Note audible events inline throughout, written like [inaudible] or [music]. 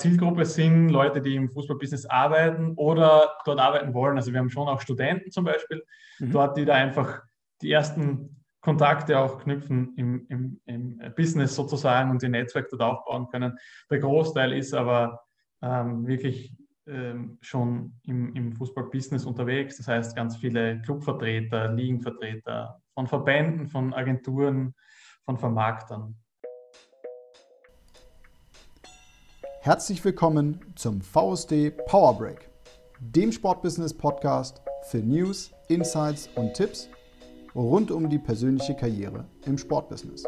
Zielgruppe sind Leute, die im Fußballbusiness arbeiten oder dort arbeiten wollen. Also wir haben schon auch Studenten zum Beispiel, mhm. dort, die da einfach die ersten Kontakte auch knüpfen im, im, im, Business sozusagen und ihr Netzwerk dort aufbauen können. Der Großteil ist aber ähm, wirklich ähm, schon im, im Fußballbusiness unterwegs. Das heißt, ganz viele Clubvertreter, Ligenvertreter von Verbänden, von Agenturen, von Vermarktern. Herzlich willkommen zum VSD Power Break, dem Sportbusiness Podcast für News, Insights und Tipps rund um die persönliche Karriere im Sportbusiness.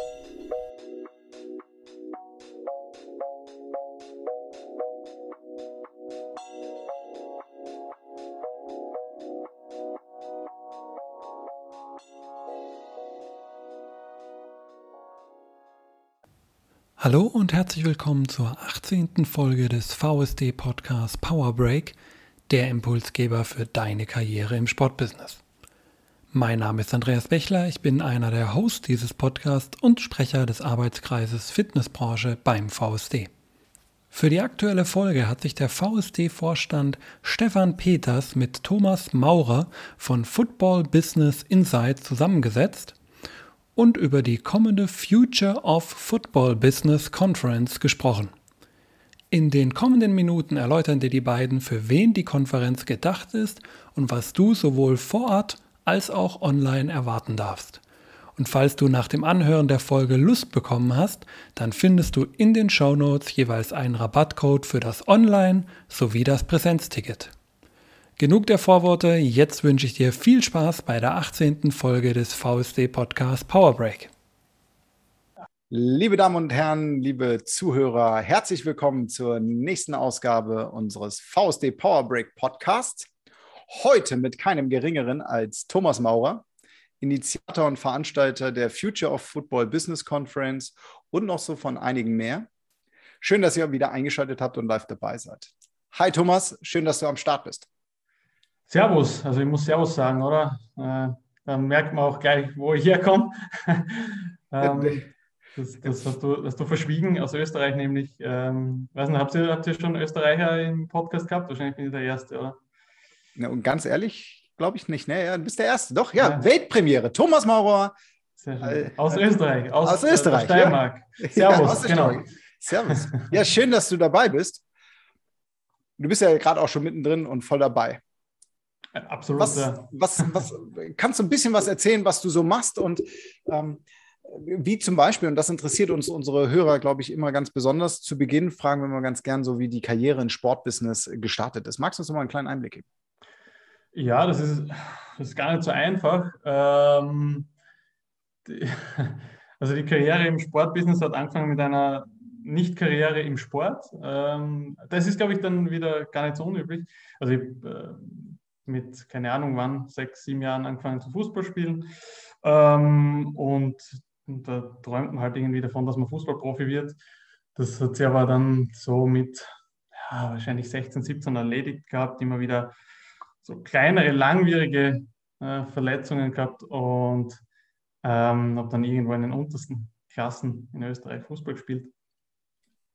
Hallo und herzlich willkommen zur 18. Folge des VSD Podcasts Power Break, der Impulsgeber für deine Karriere im Sportbusiness. Mein Name ist Andreas Bechler, ich bin einer der Hosts dieses Podcasts und Sprecher des Arbeitskreises Fitnessbranche beim VSD. Für die aktuelle Folge hat sich der VSD-Vorstand Stefan Peters mit Thomas Maurer von Football Business Insight zusammengesetzt und über die kommende Future of Football Business Conference gesprochen. In den kommenden Minuten erläutern dir die beiden, für wen die Konferenz gedacht ist und was du sowohl vor Ort als auch online erwarten darfst. Und falls du nach dem Anhören der Folge Lust bekommen hast, dann findest du in den Show Notes jeweils einen Rabattcode für das Online- sowie das Präsenzticket. Genug der Vorworte, jetzt wünsche ich dir viel Spaß bei der 18. Folge des VSD Podcast Power Break. Liebe Damen und Herren, liebe Zuhörer, herzlich willkommen zur nächsten Ausgabe unseres VSD Power Break Podcasts. Heute mit keinem geringeren als Thomas Maurer, Initiator und Veranstalter der Future of Football Business Conference und noch so von einigen mehr. Schön, dass ihr wieder eingeschaltet habt und live dabei seid. Hi Thomas, schön, dass du am Start bist. Servus, also ich muss Servus sagen, oder? Äh, dann merkt man auch gleich, wo ich herkomme. [laughs] ähm, das, das hast, du, hast du verschwiegen aus Österreich, nämlich. Ähm, weiß nicht, habt ihr, habt ihr schon Österreicher im Podcast gehabt? Wahrscheinlich bin ich der Erste, oder? Na, und ganz ehrlich, glaube ich nicht. Ne? Ja, du bist der Erste. Doch, ja, ja. Weltpremiere. Thomas Maurer. Aus Österreich. Aus, aus Österreich. Äh, Steiermark. [laughs] Ja. Servus, ja, genau. Servus. Ja, schön, dass du dabei bist. Du bist ja gerade auch schon mittendrin und voll dabei. Absolut. Was, was, was, kannst du ein bisschen was erzählen, was du so machst und ähm, wie zum Beispiel, und das interessiert uns unsere Hörer, glaube ich, immer ganz besonders, zu Beginn fragen wir mal ganz gern so, wie die Karriere im Sportbusiness gestartet ist. Magst du uns noch mal einen kleinen Einblick geben? Ja, das ist, das ist gar nicht so einfach. Ähm, die, [laughs] also die Karriere im Sportbusiness hat angefangen mit einer Nicht-Karriere im Sport. Ähm, das ist, glaube ich, dann wieder gar nicht so unüblich. Also ich, äh, mit, keine Ahnung wann, sechs, sieben Jahren angefangen zu Fußball spielen. Ähm, und, und, da träumt man halt irgendwie davon, dass man Fußballprofi wird. Das hat sich aber dann so mit ja, wahrscheinlich 16, 17 erledigt gehabt, immer wieder so kleinere, langwierige äh, Verletzungen gehabt und ähm, habe dann irgendwo in den untersten Klassen in Österreich Fußball gespielt.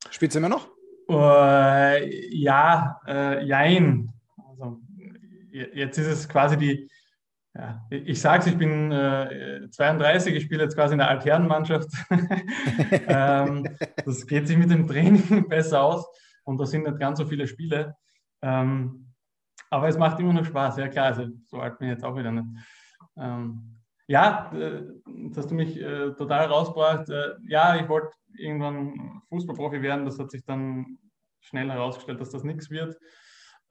Spielst du immer noch? Äh, ja, äh, jein. Also jetzt ist es quasi die, ja, ich sage es, ich bin äh, 32, ich spiele jetzt quasi in der Altherrenmannschaft. [laughs] ähm, das geht sich mit dem Training [laughs] besser aus und da sind nicht ganz so viele Spiele. Ähm, aber es macht immer noch Spaß, ja klar, also so alt bin ich jetzt auch wieder nicht. Ähm, ja, das hast du mich äh, total rausgebracht. Äh, ja, ich wollte irgendwann Fußballprofi werden, das hat sich dann schnell herausgestellt, dass das nichts wird.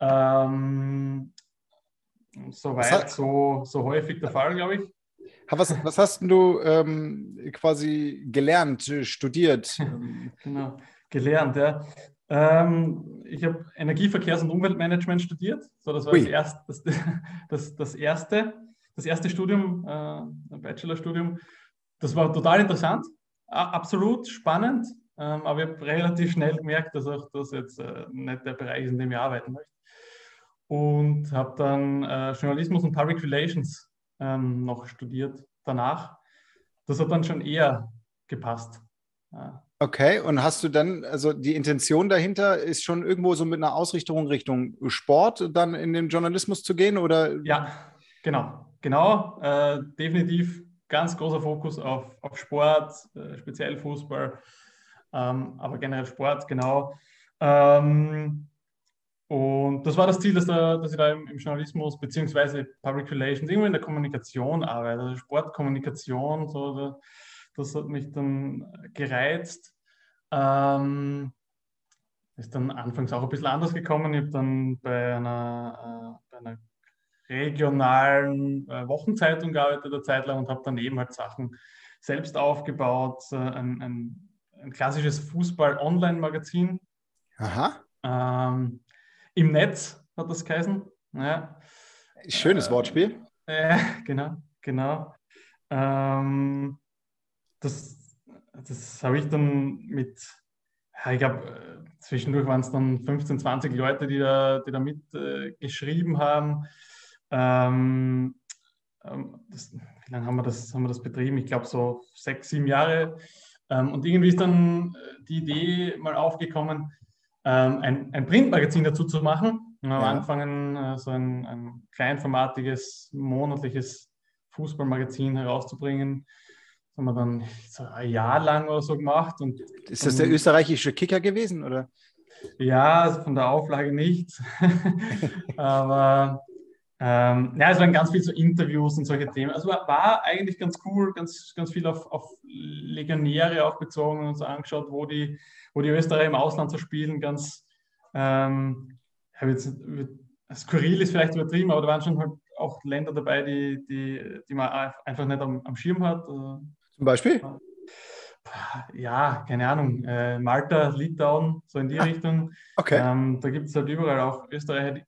Ähm, Soweit so, so häufig der Fall, glaube ich. Was, was hast du ähm, quasi gelernt, studiert? [laughs] genau, gelernt, ja. Ähm, ich habe Energieverkehrs- und Umweltmanagement studiert. So, das war das, erst, das, [laughs] das, das, erste, das erste Studium, äh, ein Bachelorstudium. Das war total interessant, absolut spannend, ähm, aber ich habe relativ schnell gemerkt, dass auch das jetzt äh, nicht der Bereich ist, in dem ich arbeiten möchte und habe dann äh, Journalismus und Public Relations ähm, noch studiert danach. Das hat dann schon eher gepasst. Ja, Okay, und hast du dann, also die Intention dahinter ist schon irgendwo so mit einer Ausrichtung Richtung Sport dann in den Journalismus zu gehen oder? Ja, genau, genau, äh, definitiv ganz großer Fokus auf, auf Sport, äh, speziell Fußball, ähm, aber generell Sport, genau. Ähm, und das war das Ziel, dass, da, dass ich da im, im, Journalismus beziehungsweise Public Relations, irgendwo in der Kommunikation arbeite, also Sportkommunikation, so, das hat mich dann gereizt. Ähm, ist dann anfangs auch ein bisschen anders gekommen. Ich habe dann bei einer, äh, bei einer regionalen äh, Wochenzeitung gearbeitet eine Zeit lang und habe daneben halt Sachen selbst aufgebaut. Äh, ein, ein, ein, klassisches Fußball-Online-Magazin. Aha. Ähm, Im Netz hat das geheißen. Ja. Schönes Wortspiel. Äh, [laughs] genau, genau. Ähm, das, das habe ich dann mit, ja, ich glaube, zwischendurch waren es dann 15, 20 Leute, die da, die da mitgeschrieben äh, haben. Ähm, ähm, das, wie lange haben wir das, haben wir das betrieben? Ich glaube, so sechs, sieben Jahre. Ähm, und irgendwie ist dann äh, die Idee mal aufgekommen, ähm, ein, ein Printmagazin dazu zu machen. Wir haben ja. angefangen, äh, so ein, ein kleinformatiges, monatliches Fußballmagazin herauszubringen haben wir dann so ein Jahr lang oder so gemacht. Und ist das der österreichische Kicker gewesen, oder? Ja, also von der Auflage nicht. [laughs] Aber ähm, ja, es waren ganz viel so Interviews und solche Themen. Also war, war eigentlich ganz cool, ganz, ganz viel auf, auf, Legionäre auch bezogen und uns so angeschaut, wo die, wo die Österreicher im Ausland so spielen. Ganz ähm, jetzt, skurril ist vielleicht übertrieben, aber da waren schon halt auch Länder dabei, die, die, die man einfach nicht am, am Schirm hat. Zum Beispiel? Ja, keine Ahnung. Äh, Malta, Litauen, so in die ah, Richtung. Okay. Ähm, da gibt es halt überall auch Österreicher, die,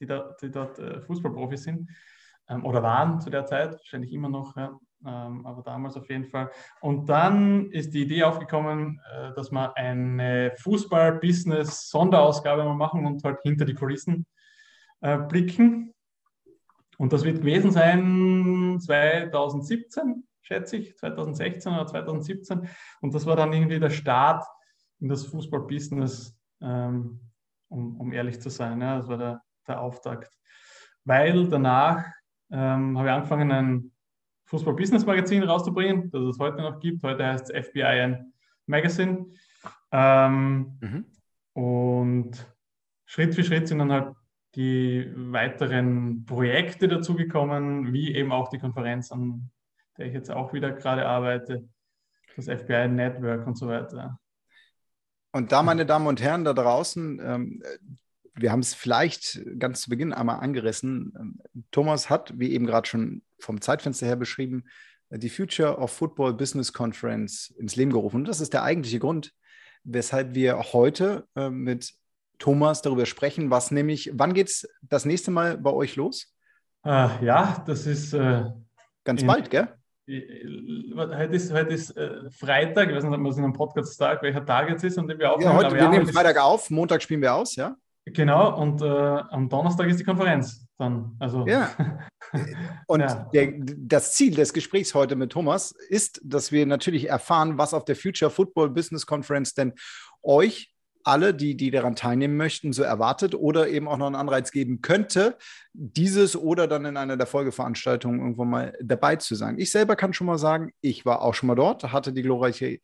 die, da, die dort äh, Fußballprofis sind ähm, oder waren zu der Zeit, wahrscheinlich immer noch, ja. ähm, aber damals auf jeden Fall. Und dann ist die Idee aufgekommen, äh, dass wir eine Fußball-Business-Sonderausgabe machen und halt hinter die Kulissen äh, blicken. Und das wird gewesen sein 2017, schätze ich, 2016 oder 2017. Und das war dann irgendwie der Start in das Fußball-Business, ähm, um, um, ehrlich zu sein. Ja, das war der, der Auftakt. Weil danach ähm, habe ich angefangen, ein Fußball-Business-Magazin rauszubringen, das es heute noch gibt. Heute heißt es FBI ein Magazine. Ähm, mhm. Und Schritt für Schritt sind dann halt die weiteren Projekte dazugekommen, wie eben auch die Konferenz, an der ich jetzt auch wieder gerade arbeite, das FBI Network und so weiter. Und da, meine Damen und Herren da draußen, ähm, wir haben es vielleicht ganz zu Beginn einmal angerissen. Ähm, Thomas hat, wie eben gerade schon vom Zeitfenster her beschrieben, die Future of Football Business Conference ins Leben gerufen. Und das ist der eigentliche Grund, weshalb wir heute äh, mit Thomas darüber sprechen, was nämlich, wann geht es das nächste Mal bei euch los? Äh, ja, das ist äh, ganz in, bald, gell? Heute ist, heute ist äh, Freitag, ich weiß nicht, ob man es in einem Podcast-Tag, welcher Tag jetzt ist, und wir aufnehmen. Ja, heute, wir nehmen Freitag auf, Montag spielen wir aus, ja? Genau, und äh, am Donnerstag ist die Konferenz dann. Also, ja. [laughs] Und ja. Der, das Ziel des Gesprächs heute mit Thomas ist, dass wir natürlich erfahren, was auf der Future Football Business Conference denn euch alle, die, die daran teilnehmen möchten, so erwartet oder eben auch noch einen Anreiz geben könnte, dieses oder dann in einer der Folgeveranstaltungen irgendwann mal dabei zu sein. Ich selber kann schon mal sagen, ich war auch schon mal dort, hatte die glorreiche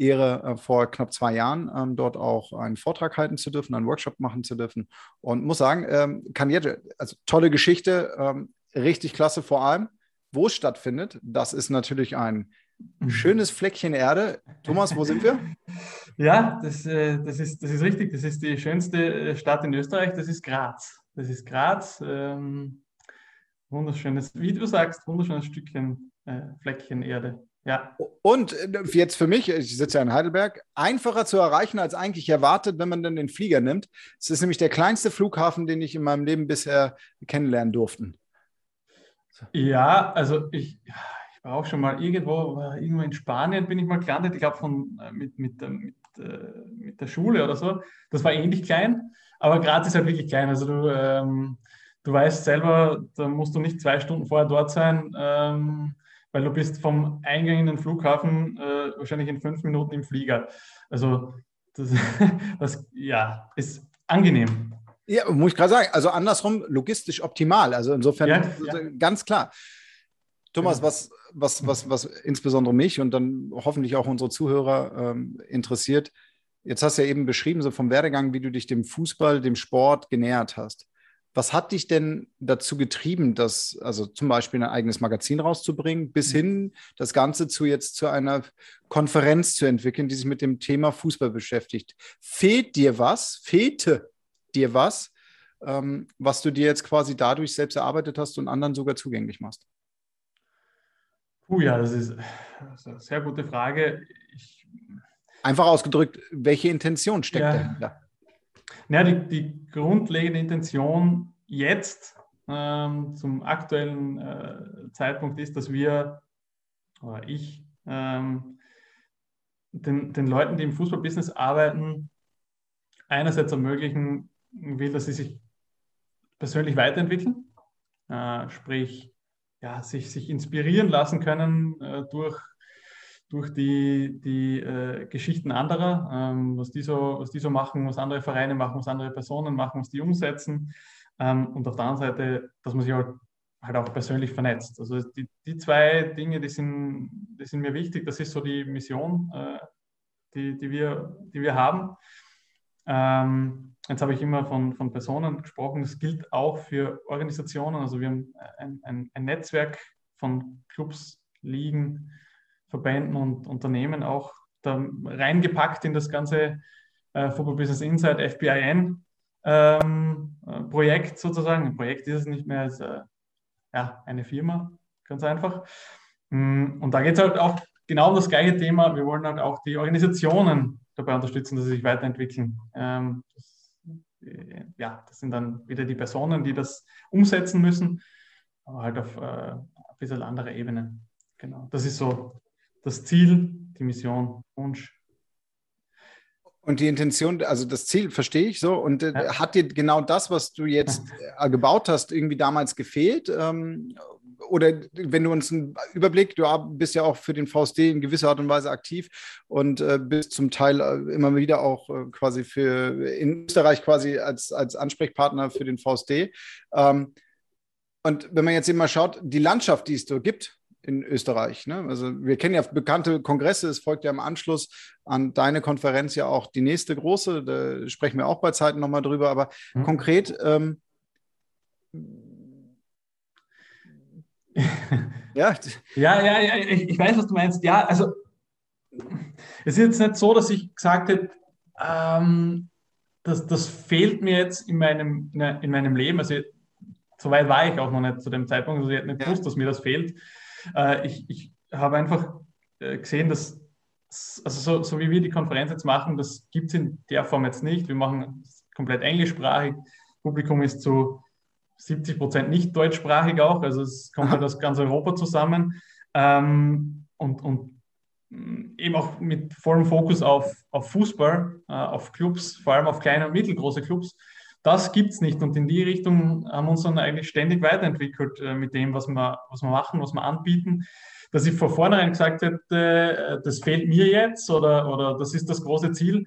Ehre, äh, vor knapp zwei Jahren ähm, dort auch einen Vortrag halten zu dürfen, einen Workshop machen zu dürfen und muss sagen, ähm, kann jetzt, also tolle Geschichte, ähm, richtig klasse vor allem, wo es stattfindet. Das ist natürlich ein Mhm. Schönes Fleckchen Erde. Thomas, wo sind wir? [laughs] Ja, das, äh, das, ist, das ist richtig. Das ist die schönste äh, Stadt in Österreich. Das ist Graz. Das ist Graz. Ähm, wunderschönes, wie du sagst, wunderschönes Stückchen äh, Fleckchen Erde. Ja. Und äh, jetzt für mich, ich sitze ja in Heidelberg, einfacher zu erreichen als eigentlich erwartet, wenn man dann den Flieger nimmt. Es ist nämlich der kleinste Flughafen, den ich in meinem Leben bisher kennenlernen durfte. Ja, also ich, ich war auch schon mal irgendwo, irgendwo in Spanien bin ich mal gelandet, ich glaube äh, mit, mit, mit, äh, mit der Schule oder so. Das war ähnlich klein, aber Graz ist halt wirklich klein. Also du, ähm, du weißt selber, da musst du nicht zwei Stunden vorher dort sein. Ähm, weil du bist vom Eingang in den Flughafen äh, wahrscheinlich in fünf Minuten im Flieger. Also das, [laughs] das ja, ist angenehm. Ja, muss ich gerade sagen, also andersrum logistisch optimal. Also insofern ja, ja. ganz klar. Thomas, was, was, was, was insbesondere mich und dann hoffentlich auch unsere Zuhörer ähm, interessiert, jetzt hast du ja eben beschrieben, so vom Werdegang, wie du dich dem Fußball, dem Sport genähert hast. Was hat dich denn dazu getrieben, das, also zum Beispiel ein eigenes Magazin rauszubringen, bis mhm. hin das Ganze zu jetzt zu einer Konferenz zu entwickeln, die sich mit dem Thema Fußball beschäftigt? Fehlt dir was? Fehlte dir was, ähm, was du dir jetzt quasi dadurch selbst erarbeitet hast und anderen sogar zugänglich machst? Puh, ja, das ist, das ist eine sehr gute Frage. Ich, Einfach ausgedrückt, welche Intention steckt ja, dahinter? Ja, die, die grundlegende Intention jetzt ähm, zum aktuellen äh, Zeitpunkt ist, dass wir, oder ich, ähm, den, den Leuten, die im Fußballbusiness arbeiten, einerseits ermöglichen will, dass sie sich persönlich weiterentwickeln, äh, sprich, ja, sich, sich inspirieren lassen können äh, durch durch die, die äh, Geschichten anderer, ähm, was, die so, was die so machen, was andere Vereine machen, was andere Personen machen, was die umsetzen. Ähm, und auf der anderen Seite, dass man sich halt, halt auch persönlich vernetzt. Also die, die zwei Dinge, die sind, die sind mir wichtig. Das ist so die Mission, äh, die, die, wir, die wir haben. Ähm, jetzt habe ich immer von, von Personen gesprochen. Das gilt auch für Organisationen. Also wir haben ein, ein, ein Netzwerk von Clubs, Ligen, Verbänden und Unternehmen auch da reingepackt in das ganze äh, Football Business Insight FBIN ähm, äh, Projekt sozusagen. Ein Projekt ist es nicht mehr als äh, ja, eine Firma, ganz einfach. Mm, und da geht es halt auch genau um das gleiche Thema. Wir wollen halt auch die Organisationen dabei unterstützen, dass sie sich weiterentwickeln. Ähm, das, äh, ja, das sind dann wieder die Personen, die das umsetzen müssen, aber halt auf äh, ein bisschen andere Ebene. Genau, das ist so das Ziel, die Mission, Wunsch. Und die Intention, also das Ziel verstehe ich so. Und äh, ja. hat dir genau das, was du jetzt [laughs] äh, gebaut hast, irgendwie damals gefehlt? Ähm, oder wenn du uns einen Überblick, du bist ja auch für den VSD in gewisser Art und Weise aktiv und äh, bist zum Teil immer wieder auch quasi für in Österreich quasi als, als Ansprechpartner für den VSD. Ähm, und wenn man jetzt eben mal schaut, die Landschaft, die es da gibt, in Österreich. Ne? Also wir kennen ja bekannte Kongresse, es folgt ja im Anschluss an deine Konferenz ja auch die nächste große, da sprechen wir auch bei Zeiten nochmal drüber, aber mhm. konkret ähm, [laughs] ja. ja, ja, ja, ich, weiß, was du meinst. Ja, also es ist jetzt nicht so, dass ich gesagt hätte, ähm, das, das fehlt mir jetzt in meinem, in meinem Leben. Also so weit war ich auch noch nicht zu dem Zeitpunkt. Also ich hätte nicht gewusst, dass mir das fehlt. Äh, ich, ich habe einfach äh, gesehen, dass, also so, so, wie wir die Konferenz jetzt machen, das gibt es in der Form jetzt nicht. Wir machen komplett englischsprachig. Publikum ist zu 70 Prozent nicht deutschsprachig auch, also es kommt halt aus ganz Europa zusammen. Ähm, und, und mm, eben auch mit vollem Fokus auf, auf Fußball, äh, auf Clubs, vor allem auf kleine und mittelgroße Clubs. Das gibt es nicht. Und in die Richtung haben wir uns dann eigentlich ständig weiterentwickelt äh, mit dem, was wir, was wir machen, was wir anbieten. Dass ich vor vornherein gesagt hätte, äh, das fehlt mir jetzt oder, oder das ist das große Ziel,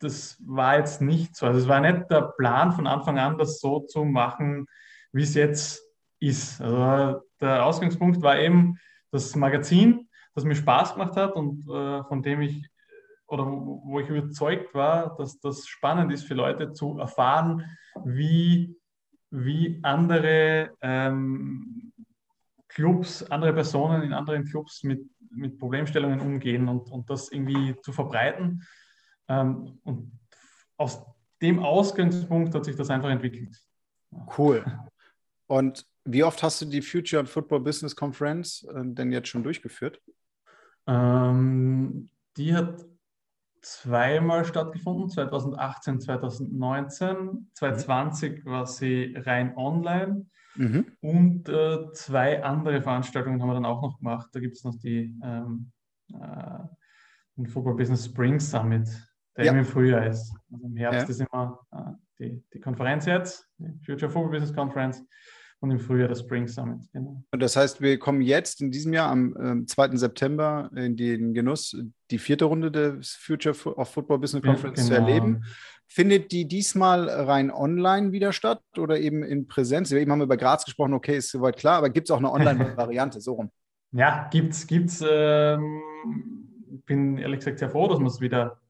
das war jetzt nicht so. Also es war nicht der Plan von Anfang an, das so zu machen, wie es jetzt ist. Also der Ausgangspunkt war eben das Magazin, das mir Spaß gemacht hat und äh, von dem ich oder wo ich überzeugt war, dass das spannend ist für Leute zu erfahren, wie, wie andere ähm, Clubs, andere Personen in anderen Clubs mit, mit Problemstellungen umgehen und, und das irgendwie zu verbreiten. Ähm, und aus dem Ausgangspunkt hat sich das einfach entwickelt. Cool. Und wie oft hast du die Future Football Business Conference äh, denn jetzt schon durchgeführt? Ähm, die hat zweimal stattgefunden, 2018, 2019. 2020 mhm. war sie rein online. Mhm. Und äh, zwei andere Veranstaltungen haben wir dann auch noch gemacht. Da gibt es noch die ähm, äh, Football Business Spring Summit, der ja. im Frühjahr ist. Also im Herbst ja. ist immer äh, die, die Konferenz jetzt, die Future Football Business Conference. Und im Frühjahr das Spring Summit. Genau. Und das heißt, wir kommen jetzt in diesem Jahr am äh, 2. September in den Genuss, die vierte Runde des Future of Football Business Conference ja, genau. zu erleben. Findet die diesmal rein online wieder statt oder eben in Präsenz? Eben haben wir über Graz gesprochen, okay, ist soweit klar, aber gibt es auch eine [laughs] Online-Variante, so rum? Ja, gibt's, gibt's. Ähm, bin ehrlich gesagt sehr froh, dass wir es wieder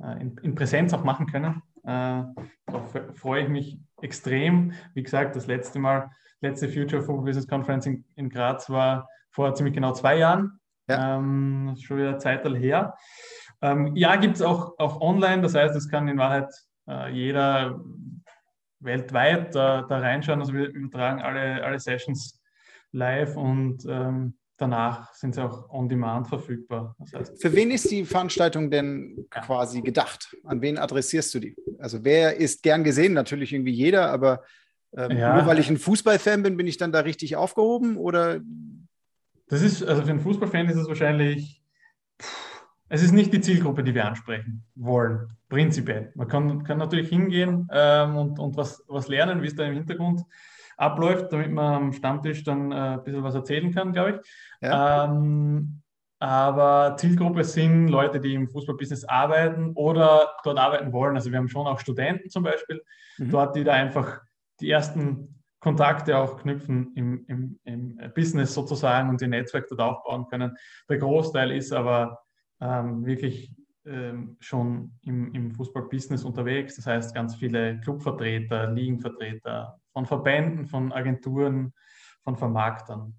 äh, in, in, Präsenz auch machen können. Äh, darauf freue ich mich extrem. Wie gesagt, das letzte Mal, letzte Future Football Business Conference in, in Graz war vor ziemlich genau zwei Jahren. Ja. Ähm, schon wieder Zeit her. Ähm, ja, gibt es auch, auch online, das heißt, es kann in Wahrheit äh, jeder weltweit da, da reinschauen. Also wir übertragen alle, alle Sessions live und ähm, danach sind sie auch on demand verfügbar. Das heißt, Für wen ist die Veranstaltung denn quasi gedacht? An wen adressierst du die? Also wer ist gern gesehen? Natürlich irgendwie jeder, aber ähm, ja. nur weil ich ein Fußballfan bin, bin ich dann da richtig aufgehoben oder? Das ist, also für einen Fußballfan ist es wahrscheinlich, es ist nicht die Zielgruppe, die wir ansprechen wollen, prinzipiell. Man kann, kann natürlich hingehen ähm, und, und was, was lernen, wie es da im Hintergrund abläuft, damit man am Stammtisch dann äh, ein bisschen was erzählen kann, glaube ich. Ja. Ähm, aber Zielgruppe sind Leute, die im Fußballbusiness arbeiten oder dort arbeiten wollen. Also wir haben schon auch Studenten zum Beispiel mhm. dort, die da einfach die ersten Kontakte auch knüpfen im, im, im Business sozusagen und ihr Netzwerk dort aufbauen können. Der Großteil ist aber ähm, wirklich ähm, schon im, im Fußballbusiness unterwegs. Das heißt, ganz viele Clubvertreter, Ligenvertreter von Verbänden, von Agenturen, von Vermarktern.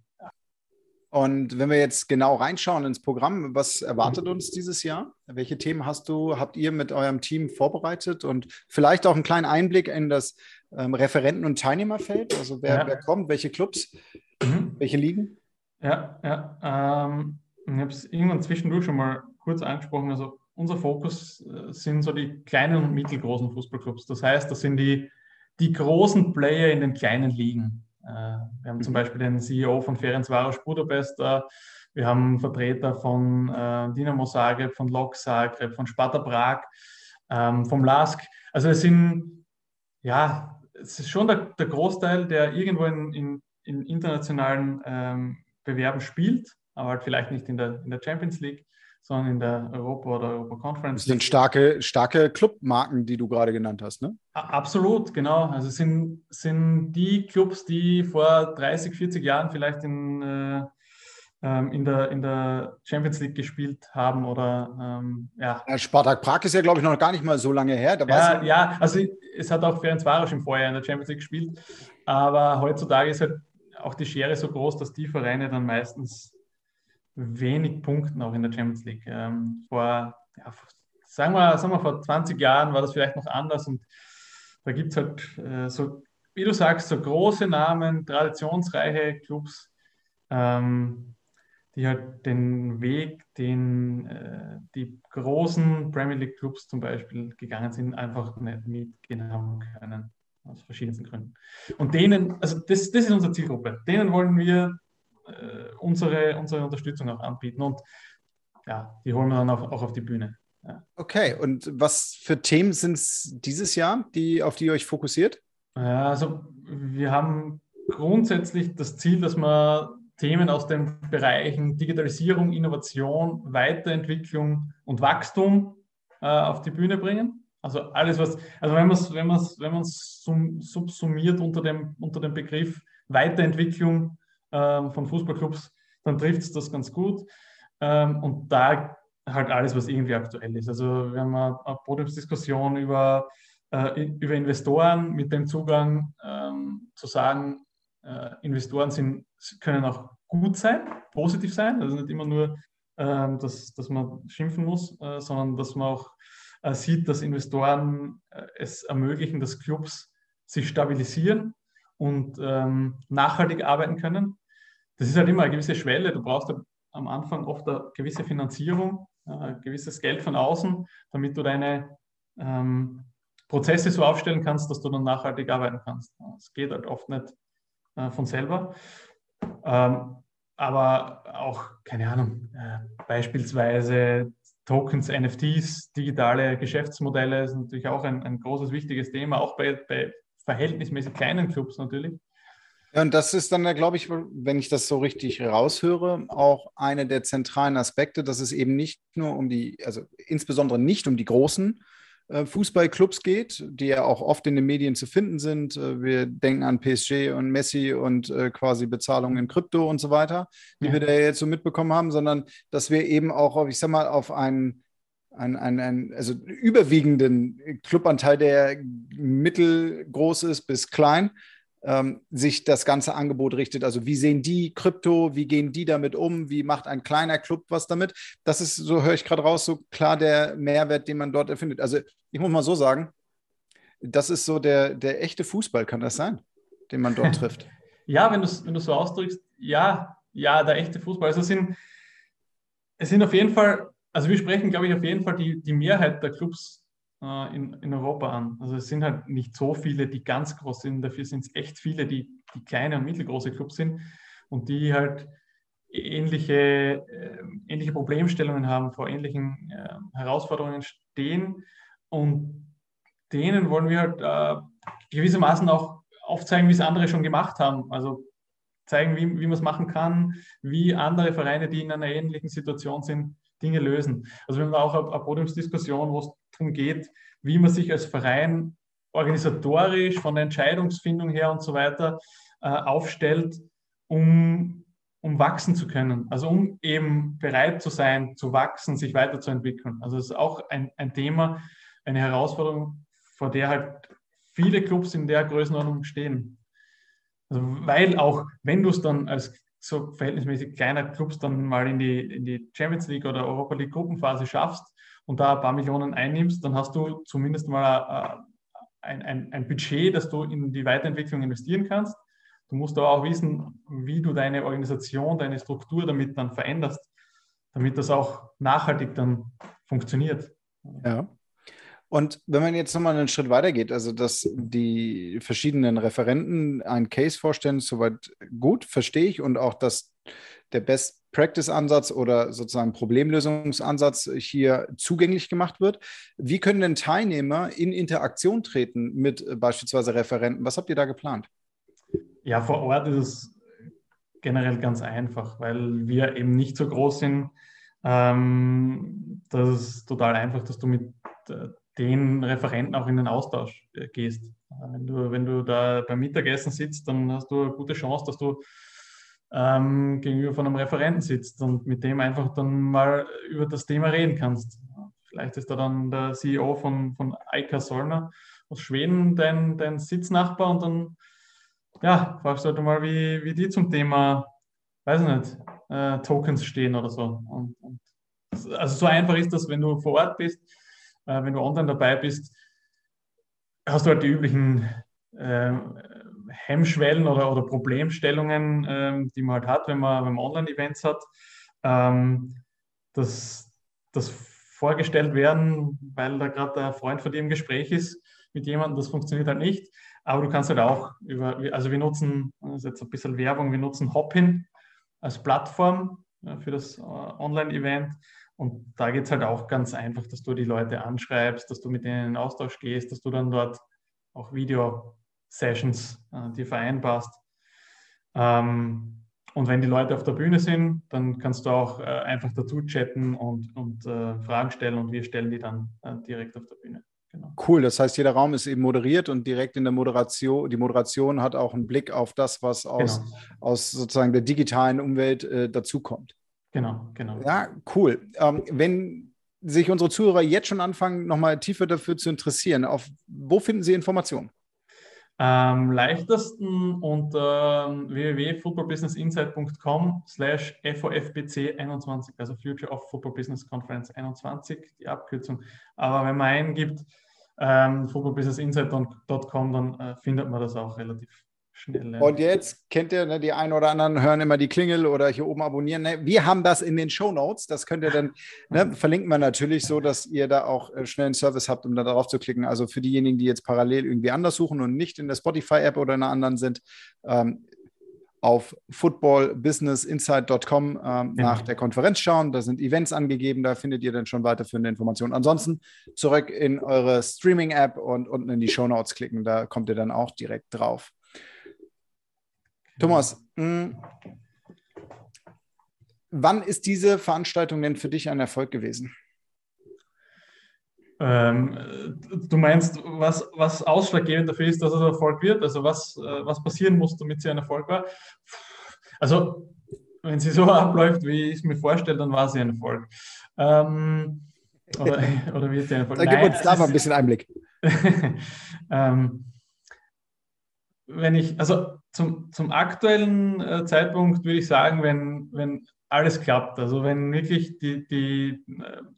Und wenn wir jetzt genau reinschauen ins Programm, was erwartet uns dieses Jahr? Welche Themen hast du, habt ihr mit eurem Team vorbereitet und vielleicht auch einen kleinen Einblick in das ähm, Referenten- und Teilnehmerfeld? Also wer, ja. wer kommt, welche Clubs, mhm. welche Ligen? Ja, ja. Ähm, ich habe es irgendwann zwischendurch schon mal kurz angesprochen. Also unser Fokus äh, sind so die kleinen und mittelgroßen Fußballclubs. Das heißt, das sind die, die großen Player in den kleinen Ligen. Äh, wir haben zum mhm. Beispiel den CEO von Ferencvaros Budapest da. Wir haben Vertreter von äh, Dinamo Zagreb, von Lok Zagreb, von Sparta Prag, ähm, vom LASK. Also es sind, ja, es ist schon der, der Großteil, der irgendwo in, in, in internationalen ähm, Bewerben spielt, aber halt vielleicht nicht in der, in der Champions League sondern in der Europa oder Europa Conference. Das sind starke, starke Clubmarken, die du gerade genannt hast, ne? Absolut, genau. Also sind, sind die Clubs, die vor 30, 40 Jahren vielleicht in, äh, ähm, in, der, in der Champions League gespielt haben oder ähm, ja. ja. Spartak Prag ist ja, glaube ich, noch gar nicht mal so lange her. ja, ja, also es hat auch Ferenc Varos im Vorjahr in der Champions League gespielt, aber heutzutage ist halt auch die Schere so groß, dass die Vereine dann meistens wenig Punkten auch in der Champions League. Ähm, vor, ja, sagen, wir, sagen wir, vor 20 Jahren war das vielleicht noch anders und da gibt es halt äh, so, wie du sagst, so große Namen, traditionsreiche Clubs, ähm, die halt den Weg, den äh, die großen Premier League Clubs zum Beispiel gegangen sind, einfach nicht mitgehen haben können. Aus verschiedensten Gründen. Und denen, also das, das ist unsere Zielgruppe. Denen wollen wir äh, unsere, unsere Unterstützung auch anbieten. Und ja, die holen wir dann auch, auch auf die Bühne. Ja. Okay, und was für Themen sind es dieses Jahr, die, auf die ihr euch fokussiert? Ja, also wir haben grundsätzlich das Ziel, dass wir Themen aus den Bereichen Digitalisierung, Innovation, Weiterentwicklung und Wachstum äh, auf die Bühne bringen. Also alles, was, also wenn man es wenn wenn man's subsumiert unter dem, unter dem Begriff Weiterentwicklung, ähm, von Fußballclubs, dann trifft es das ganz gut. Ähm, und da halt alles, was irgendwie aktuell ist. Also wir haben eine, eine Podiumsdiskussion über, äh, über Investoren mit dem Zugang ähm, zu sagen, äh, Investoren sind, können auch gut sein, positiv sein, also nicht immer nur, äh, dass, dass man schimpfen muss, äh, sondern dass man auch äh, sieht, dass Investoren äh, es ermöglichen, dass Clubs sich stabilisieren und ähm, nachhaltig arbeiten können das ist halt immer eine gewisse Schwelle. Du brauchst halt am Anfang oft eine gewisse Finanzierung, ein gewisses Geld von außen, damit du deine ähm, Prozesse so aufstellen kannst, dass du dann nachhaltig arbeiten kannst. Es geht halt oft nicht äh, von selber. Ähm, aber auch, keine Ahnung, äh, beispielsweise Tokens, NFTs, digitale Geschäftsmodelle ist natürlich auch ein, ein großes, wichtiges Thema, auch bei, bei verhältnismäßig kleinen Clubs natürlich. Ja, und das ist dann, glaube ich, wenn ich das so richtig raushöre, auch eine der zentralen Aspekte, dass es eben nicht nur um die, also insbesondere nicht um die großen äh, Fußballclubs geht, die ja auch oft in den Medien zu finden sind. Äh, wir denken an PSG und Messi und äh, quasi Bezahlungen in Krypto und so weiter, die ja. wir da jetzt so mitbekommen haben, sondern dass wir eben auch, auf, ich sag mal, auf einen einen, einen, einen also überwiegenden Clubanteil, der mittelgroß ist bis klein, ähm, sich das ganze Angebot richtet. Also wie sehen die Krypto, wie gehen die damit um, wie macht ein kleiner Club was damit? Das ist, so höre ich gerade raus, so klar der Mehrwert, den man dort erfindet. Also ich muss mal so sagen, das ist so der, der echte Fußball, kann das sein, den man dort [laughs] trifft? Ja, wenn du es wenn so ausdrückst, ja, ja, der echte Fußball. Also es sind, es sind auf jeden Fall, also wir sprechen, glaube ich, auf jeden Fall die, die Mehrheit der Clubs äh, in, in Europa an. Also es sind halt nicht so viele, die ganz groß sind, dafür sind es echt viele, die, die kleine und mittelgroße Clubs sind und die halt ähnliche, äh, ähnliche Problemstellungen haben, vor ähnlichen äh, Herausforderungen stehen und denen wollen wir halt äh, gewissermaßen auch aufzeigen, wie es andere schon gemacht haben. Also zeigen, wie, wie man es machen kann, wie andere Vereine, die in einer ähnlichen Situation sind, Dinge lösen. Also wir haben auch eine, Podiumsdiskussion, wo es darum geht, wie man sich als Verein organisatorisch von der Entscheidungsfindung her und so weiter äh, aufstellt, um, um wachsen zu können. Also um eben bereit zu sein, zu wachsen, sich weiterzuentwickeln. Also das ist auch ein, ein Thema, eine Herausforderung, vor der halt viele Clubs in der Größenordnung stehen. Also weil auch, wenn du es dann als so verhältnismäßig kleiner Clubs dann mal in die, in die Champions League oder Europa League Gruppenphase schaffst und da ein paar Millionen einnimmst, dann hast du zumindest mal äh, ein, ein, ein Budget, das du in die Weiterentwicklung investieren kannst. Du musst aber auch wissen, wie du deine Organisation, deine Struktur damit dann veränderst, damit das auch nachhaltig dann funktioniert. Ja. Und wenn man jetzt nochmal einen Schritt weiter geht, also dass die verschiedenen Referenten einen Case vorstellen, soweit gut, verstehe ich und auch, dass der Best Practice-Ansatz oder sozusagen Problemlösungsansatz hier zugänglich gemacht wird. Wie können denn Teilnehmer in Interaktion treten mit beispielsweise Referenten? Was habt ihr da geplant? Ja, vor Ort ist es generell ganz einfach, weil wir eben nicht so groß sind. Ähm, das ist total einfach, dass du mit äh, den Referenten auch in den Austausch äh, gehst. Äh, wenn du, wenn du da beim Mittagessen sitzt, dann hast du eine gute Chance, dass du ähm, gegenüber von einem Referenten sitzt und mit dem einfach dann mal über das Thema reden kannst. Vielleicht ist da dann der CEO von, von Eika Solner aus Schweden dein, dein Sitznachbar und dann ja, fragst du halt mal, wie, wie die zum Thema, weiß ich nicht, äh, Tokens stehen oder so. Und, und, also so einfach ist das, wenn du vor Ort bist äh, wenn du online dabei bist, hast du halt die üblichen äh, Hemmschwellen oder, oder Problemstellungen, äh, die man halt hat, wenn man, wenn man Online-Events hat. Ähm, das, das vorgestellt werden, weil da gerade der Freund von dir im Gespräch ist mit jemandem, das funktioniert halt nicht. Aber du kannst halt auch über, also wir nutzen, das ist jetzt ein bisschen Werbung, wir nutzen Hopin als Plattform äh, für das äh, Online-Event und da geht es halt auch ganz einfach, dass du die Leute anschreibst, dass du mit denen in Austausch gehst, dass du dann dort auch Video-Sessions äh, dir vereinbarst. Ähm, und wenn die Leute auf der Bühne sind, dann kannst du auch äh, einfach dazu chatten und, und äh, Fragen stellen und wir stellen die dann äh, direkt auf der Bühne. Genau. Cool, das heißt, jeder Raum ist eben moderiert und direkt in der Moderation, die Moderation hat auch einen Blick auf das, was aus, genau. aus sozusagen der digitalen Umwelt äh, dazukommt. Genau, genau. Ja, cool. Ähm, wenn sich unsere Zuhörer jetzt schon anfangen, nochmal tiefer dafür zu interessieren, auf wo finden sie Informationen? Am leichtesten unter www.footballbusinessinsight.com slash FOFBC21, also Future of Football Business Conference 21, die Abkürzung. Aber wenn man eingibt, ähm, footballbusinessinsight.com, dann äh, findet man das auch relativ Und jetzt kennt ihr, ne, die einen oder anderen hören immer die Klingel oder hier oben abonnieren. Ne? Wir haben das in den Show Notes. Das könnt ihr dann, ne, [laughs] verlinken wir natürlich so, dass ihr da auch äh, schnell einen Service habt, um da drauf zu klicken. Also für diejenigen, die jetzt parallel irgendwie anders suchen und nicht in der Spotify-App oder in einer anderen sind, ähm, auf footballbusinessinsight.com ähm, ja. nach der Konferenz schauen. Da sind Events angegeben, da findet ihr dann schon weiterführende Informationen. Ansonsten zurück in eure Streaming-App und unten in die Show Notes klicken, da kommt ihr dann auch direkt drauf. Thomas, mh, hm, wann ist diese Veranstaltung denn für dich ein Erfolg gewesen? Ähm, du meinst, was, was ausschlaggebend dafür ist, dass es ein Erfolg wird? Also was, äh, was passieren muss, damit sie ein Erfolg war? Also wenn sie so [laughs] abläuft, wie ich es mir vorstelle, dann war sie ein Erfolg. Ähm, oder, [laughs] oder wird sie ein Erfolg? Da gib uns da mal ein bisschen Einblick. [laughs] ähm, wenn ich, also zum, zum aktuellen äh, Zeitpunkt würde ich sagen, wenn, wenn alles klappt, also wenn wirklich die, die,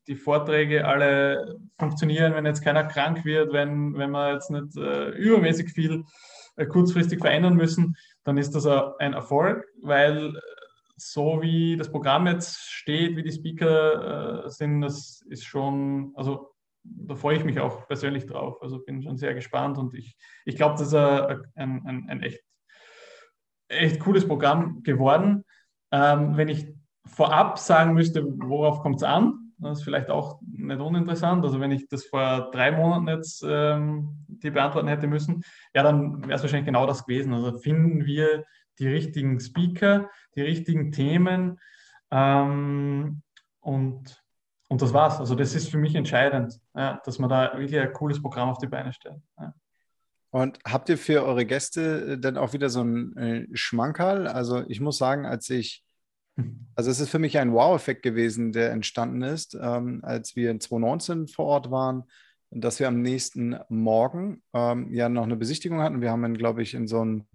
die Vorträge alle funktionieren, wenn jetzt keiner krank wird, wenn, wenn wir jetzt nicht äh, übermäßig viel äh, kurzfristig verändern müssen, dann ist das ein Erfolg, weil so wie das Programm jetzt steht, wie die Speaker äh, sind, das ist schon, also da freue ich mich auch persönlich drauf. Also bin schon sehr gespannt und ich, ich glaube, das ist ein, ein, ein, echt, echt cooles Programm geworden. Ähm, wenn ich vorab sagen müsste, worauf kommt es an, das ist vielleicht auch nicht uninteressant. Also wenn ich das vor drei Monaten jetzt ähm, die beantworten hätte müssen, ja, dann wäre es wahrscheinlich genau das gewesen. Also finden wir die richtigen Speaker, die richtigen Themen ähm, und und das war's. Also das ist für mich entscheidend, ja, dass man da wirklich ein cooles Programm auf die Beine stellt. Ja. Und habt ihr für eure Gäste dann auch wieder so ein äh, Schmankerl? Also ich muss sagen, als ich, [laughs] also es ist für mich ein Wow-Effekt gewesen, der entstanden ist, ähm, als wir in 2019 vor Ort waren, dass wir am nächsten Morgen ähm, ja noch eine Besichtigung hatten. Wir haben dann, glaube ich, in so einem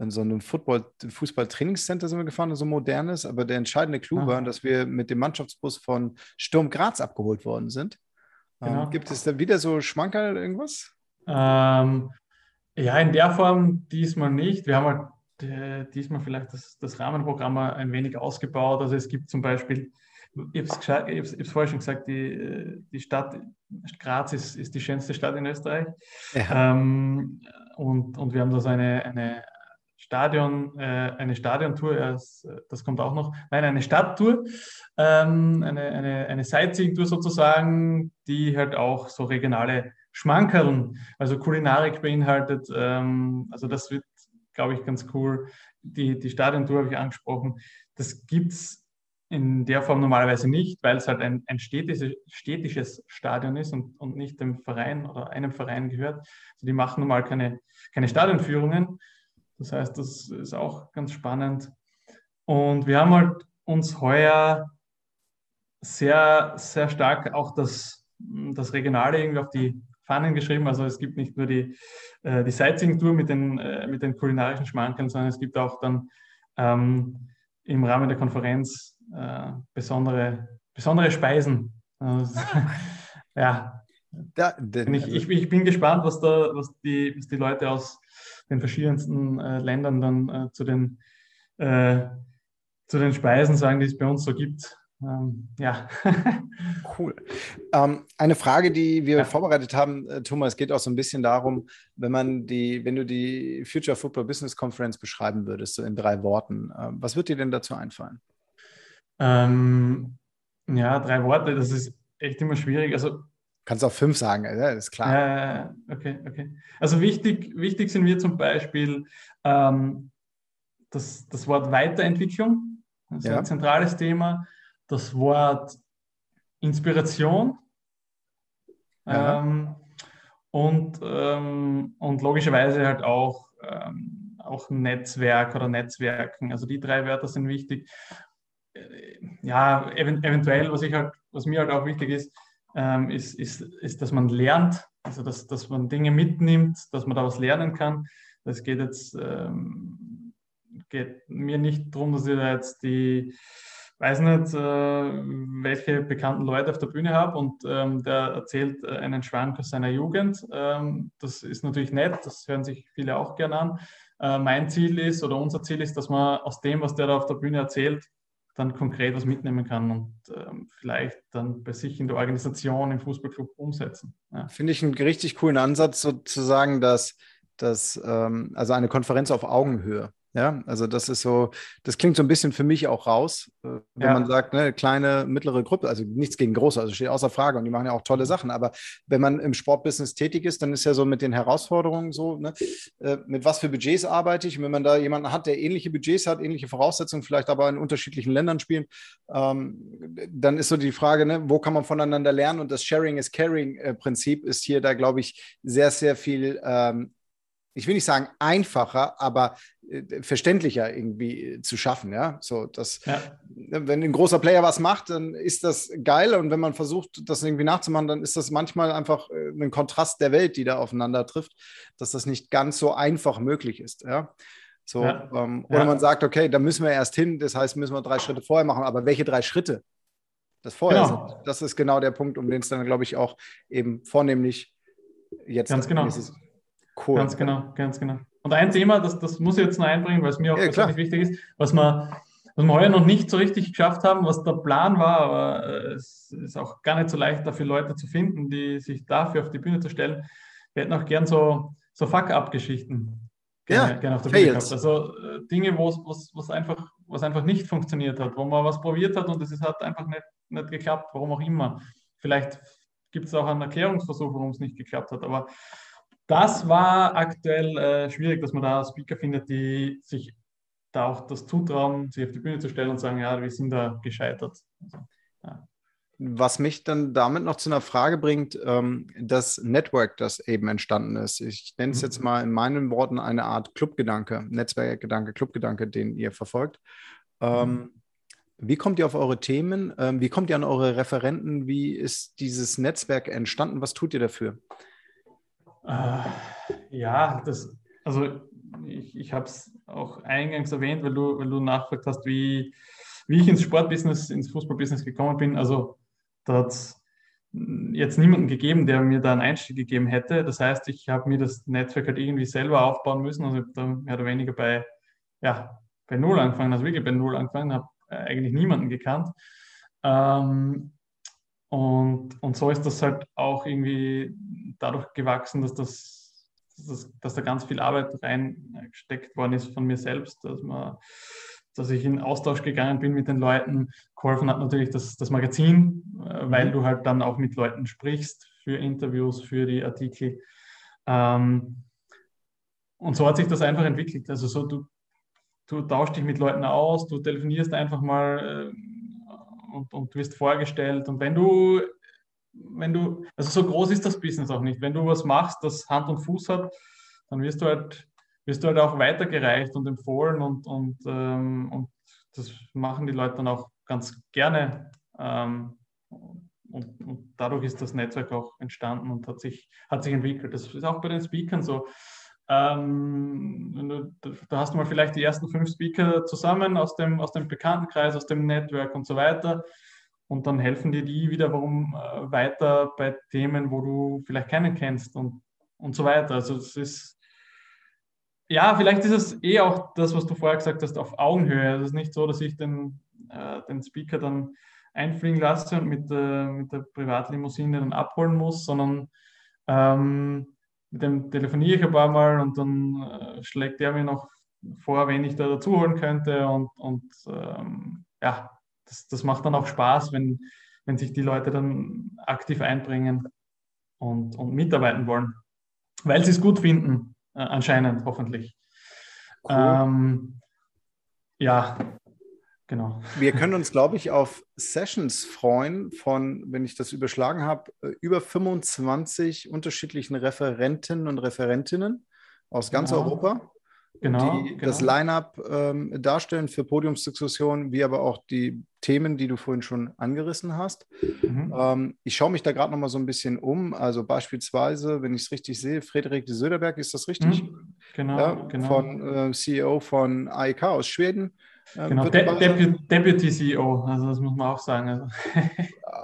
in so einem Football, Fußball-Trainingscenter sind wir gefahren, so modernes, aber der entscheidende Clou ah. war, dass wir mit dem Mannschaftsbus von Sturm Graz abgeholt worden sind. Ähm, genau. Ähm, gibt es da wieder so Schmankerl irgendwas? Ähm, ja, in der Form diesmal nicht. Wir haben halt äh, diesmal vielleicht das, das Rahmenprogramm ein wenig ausgebaut. Also es gibt zum Beispiel ich habe es vorher schon gesagt, die, die Stadt Graz ist, ist die schönste Stadt in Österreich. Ja. Ähm, und, und wir haben da so eine, eine Stadion, äh, eine Stadiontour, das, das kommt auch noch, nein, eine Stadttour, ähm, eine, eine, eine Sightseeing-Tour sozusagen, die halt auch so regionale Schmankerln, also Kulinarik beinhaltet. Ähm, also das wird, glaube ich, ganz cool. Die, die Stadiontour habe ich angesprochen. Das gibt es in der Form normalerweise nicht, weil es halt ein, ein städtisches, städtisches Stadion ist und, und nicht dem Verein oder einem Verein gehört. Also die machen normal keine, keine Stadionführungen. Das heißt, das ist auch ganz spannend. Und wir haben halt uns heuer sehr, sehr stark auch das, das Regionale irgendwie auf die Fahnen geschrieben. Also es gibt nicht nur die, äh, die Sightseeing-Tour mit den, äh, mit den kulinarischen Schmankeln, sondern es gibt auch dann ähm, im Rahmen der Konferenz äh, besondere, besondere Speisen. Also, [laughs] ja, da, denn, ich, ich, ich, bin gespannt, was, da, was, die, was die Leute aus den verschiedensten äh, Ländern dann äh, zu, den, äh, zu den Speisen sagen, die es bei uns so gibt. Ähm, ja. [laughs] cool. Ähm, eine Frage, die wir ja. vorbereitet haben, äh, Thomas, geht auch so ein bisschen darum, wenn man die, wenn du die Future Football Business Conference beschreiben würdest, so in drei Worten, äh, was wird dir denn dazu einfallen? Ähm, ja, drei Worte, das ist echt immer schwierig. Also Kannst auch fünf sagen, ja, ist klar. Ja, okay, okay. Also wichtig, wichtig sind mir zum Beispiel ähm, das, das Wort Weiterentwicklung, das ist ja. ein zentrales Thema. Das Wort Inspiration ähm, und, ähm, und logischerweise halt auch, ähm, auch Netzwerk oder Netzwerken. Also die drei Wörter sind wichtig. Äh, ja, ev eventuell, was, ich halt, was mir halt auch wichtig ist, ähm, ist, ist, ist, dass man lernt, also dass, dass man Dinge mitnimmt, dass man daraus lernen kann. Das geht jetzt ähm, geht mir nicht darum, dass ich da jetzt die, weiß nicht, äh, welche bekannten Leute auf der Bühne habe und ähm, der erzählt äh, einen Schwank aus seiner Jugend. Ähm, das ist natürlich nett, das hören sich viele auch gerne an. Äh, mein Ziel ist oder unser Ziel ist, dass man aus dem, was der da auf der Bühne erzählt, dann konkret was mitnehmen kann und ähm, vielleicht dann bei sich in der Organisation, im Fußballclub umsetzen. Ja. Finde ich einen richtig coolen Ansatz, sozusagen, dass, dass ähm, also eine Konferenz auf Augenhöhe. Ja, also das ist so, das klingt so ein bisschen für mich auch raus, äh, wenn Ja. man sagt, ne, kleine, mittlere Gruppe, also nichts gegen große, also steht außer Frage und die machen ja auch tolle Sachen, aber wenn man im Sportbusiness tätig ist, dann ist ja so mit den Herausforderungen so, ne, äh, mit was für Budgets arbeite ich und wenn man da jemanden hat, der ähnliche Budgets hat, ähnliche Voraussetzungen, vielleicht aber in unterschiedlichen Ländern spielen, ähm, dann ist so die Frage, ne, wo kann man voneinander lernen und das Sharing is Caring äh, Prinzip ist hier da, glaube ich, sehr, sehr viel ähm, ich will nicht sagen einfacher, aber äh, verständlicher irgendwie äh, zu schaffen. Ja, so dass, Ja. wenn ein großer Player was macht, dann ist das geil. Und wenn man versucht, das irgendwie nachzumachen, dann ist das manchmal einfach äh, ein Kontrast der Welt, die da aufeinander trifft, dass das nicht ganz so einfach möglich ist. Ja. So, Ja. ähm, oder Ja. man sagt, okay, da müssen wir erst hin, das heißt, müssen wir drei Schritte vorher machen. Aber welche drei Schritte das vorher Genau. sind, das ist genau der Punkt, um den es dann, glaube ich, auch eben vornehmlich jetzt Ganz genau. ist es cool. Ganz genau, ganz genau. Und ein Thema, das, das muss ich jetzt noch einbringen, weil es mir auch Ja, klar. persönlich wichtig ist, was wir, was wir heuer noch nicht so richtig geschafft haben, was der Plan war, aber es ist auch gar nicht so leicht, dafür Leute zu finden, die sich dafür auf die Bühne zu stellen. Wir hätten auch gern so, so Fuck-up-Geschichten gerne, Ja, gerne auf der Bühne gehabt. Also äh, Dinge, wo es einfach, was einfach nicht funktioniert hat, wo man was probiert hat und es ist- hat einfach nicht, nicht geklappt, warum auch immer. Vielleicht gibt es auch einen Erklärungsversuch, warum es nicht geklappt hat, aber das war aktuell äh, schwierig, dass man da Speaker findet, die sich da auch das zutrauen, sich auf die Bühne zu stellen und sagen, ja, wir sind da gescheitert. Also, Was mich dann damit noch zu einer Frage bringt, ähm, das Network, das eben entstanden ist. Ich nenne es Mhm. jetzt mal in meinen Worten eine Art Clubgedanke, Netzwerkgedanke, Clubgedanke, den ihr verfolgt. Ähm, wie kommt ihr auf eure Themen? Ähm, wie kommt ihr an eure Referenten? Wie ist dieses Netzwerk entstanden? Was tut ihr dafür? Äh, ja, das, also ich, ich habe es auch eingangs erwähnt, weil du, weil du nachgefragt hast, wie, wie ich ins Sportbusiness, ins Fußballbusiness gekommen bin. Also da hat es jetzt niemanden gegeben, der mir da einen Einstieg gegeben hätte. Das heißt, ich habe mir das Netzwerk halt irgendwie selber aufbauen müssen. Also ich habe da mehr oder weniger bei, ja, bei Null angefangen, also wirklich bei Null angefangen, habe eigentlich niemanden gekannt. Ähm, und, und so ist das halt auch irgendwie dadurch gewachsen, dass, das, dass, das, dass da ganz viel Arbeit reingesteckt worden ist von mir selbst, dass, man, dass ich in Austausch gegangen bin mit den Leuten. Geholfen hat natürlich das, das Magazin, äh, weil du halt dann auch mit Leuten sprichst für Interviews, für die Artikel. Ähm, und so hat sich das einfach entwickelt. Also so, du, du tauschst dich mit Leuten aus, du telefonierst einfach mal äh, und, und wirst vorgestellt. Und wenn du, wenn du, also so groß ist das Business auch nicht. Wenn du was machst, das Hand und Fuß hat, dann wirst du halt, wirst du halt auch weitergereicht und empfohlen und, und, ähm, und das machen die Leute dann auch ganz gerne. Ähm, und, und dadurch ist das Netzwerk auch entstanden und hat sich, hat sich entwickelt. Das ist auch bei den Speakern so. Ähm, da hast du mal vielleicht die ersten fünf Speaker zusammen aus dem, aus dem Bekanntenkreis, aus dem Network und so weiter. Und dann helfen dir die wiederum äh, weiter bei Themen, wo du vielleicht keinen kennst und, und so weiter. Also es ist, ja, vielleicht ist es eh auch das, was du vorher gesagt hast, auf Augenhöhe. Es ist nicht so, dass ich den, äh, den Speaker dann einfliegen lasse und mit, äh, mit der Privatlimousine dann abholen muss, sondern ähm, mit dem telefoniere ich ein paar Mal und dann äh, schlägt er mir noch vor, wen ich da dazu holen könnte. Und, und ähm, ja, das, das macht dann auch Spaß, wenn, wenn sich die Leute dann aktiv einbringen und, und mitarbeiten wollen, weil sie es gut finden, äh, anscheinend, hoffentlich. Cool. Ähm, ja, genau. Wir können uns, glaube ich, auf Sessions freuen von, wenn ich das überschlagen habe, äh, über 25 unterschiedlichen Referenten und Referentinnen aus ganz Genau. Europa, Genau, die genau. das Line-up ähm, darstellen für Podiumsdiskussionen, wie aber auch die Themen, die du vorhin schon angerissen hast. Mhm. Ähm, ich schaue mich da gerade noch mal so ein bisschen um. Also beispielsweise, wenn ich es richtig sehe, Frederik de Söderberg, ist das richtig? Mhm. Genau, ja, genau. Von äh, CEO von AEK aus Schweden. Ähm, genau. De sein. Deputy, CEO, also das muss man auch sagen. Also,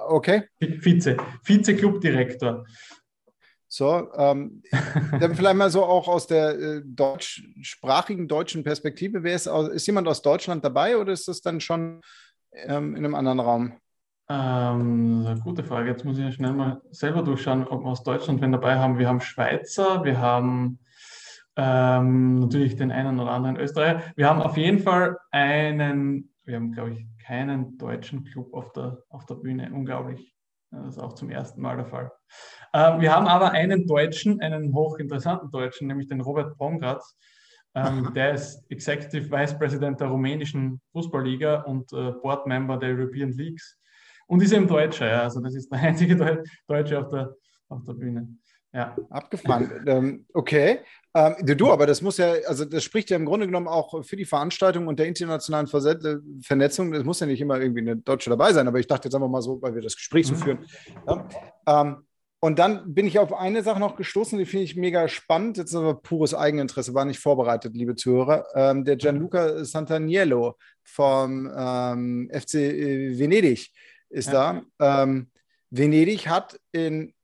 Okay. [laughs] Vize, Vize-Clubdirektor. So, ähm, dann vielleicht mal so auch aus der äh, deutschsprachigen deutschen Perspektive. Wer ist, ist jemand aus Deutschland dabei oder ist das dann schon ähm, in einem anderen Raum? Ähm, gute Frage. Jetzt muss ich schnell mal selber durchschauen, ob wir aus Deutschland wen dabei haben. Wir haben Schweizer, wir haben ähm, natürlich den einen oder anderen Österreicher. Wir haben auf jeden Fall einen, wir haben, glaube ich, keinen deutschen Club auf der, auf der Bühne. Unglaublich. Das ist auch zum ersten Mal der Fall. Äh, wir haben aber einen Deutschen, einen hochinteressanten Deutschen, nämlich den Robert Pongratz. Ähm, [laughs] der ist Executive Vice President der rumänischen Fußballliga und äh, Board Member der European Leagues. Und ist eben Deutscher, ja. Also das ist der einzige Deutsche auf der, auf der Bühne. Ja. Abgefahren. [laughs] ähm, okay. Ähm, du, aber das muss ja, also das spricht ja im Grunde genommen auch für die Veranstaltung und der internationalen Verse Vernetzung. Es muss ja nicht immer irgendwie eine Deutsche dabei sein, aber ich dachte jetzt einfach mal so, weil wir das Gespräch so mhm. führen. Ja. Ähm, und dann bin ich auf eine Sache noch gestoßen, die finde ich mega spannend. Jetzt aber pures Eigeninteresse, war nicht vorbereitet, liebe Zuhörer. Ähm, der Gianluca Santaniello vom ähm, FC Venedig ist ja. da. Ähm, Venedig hat in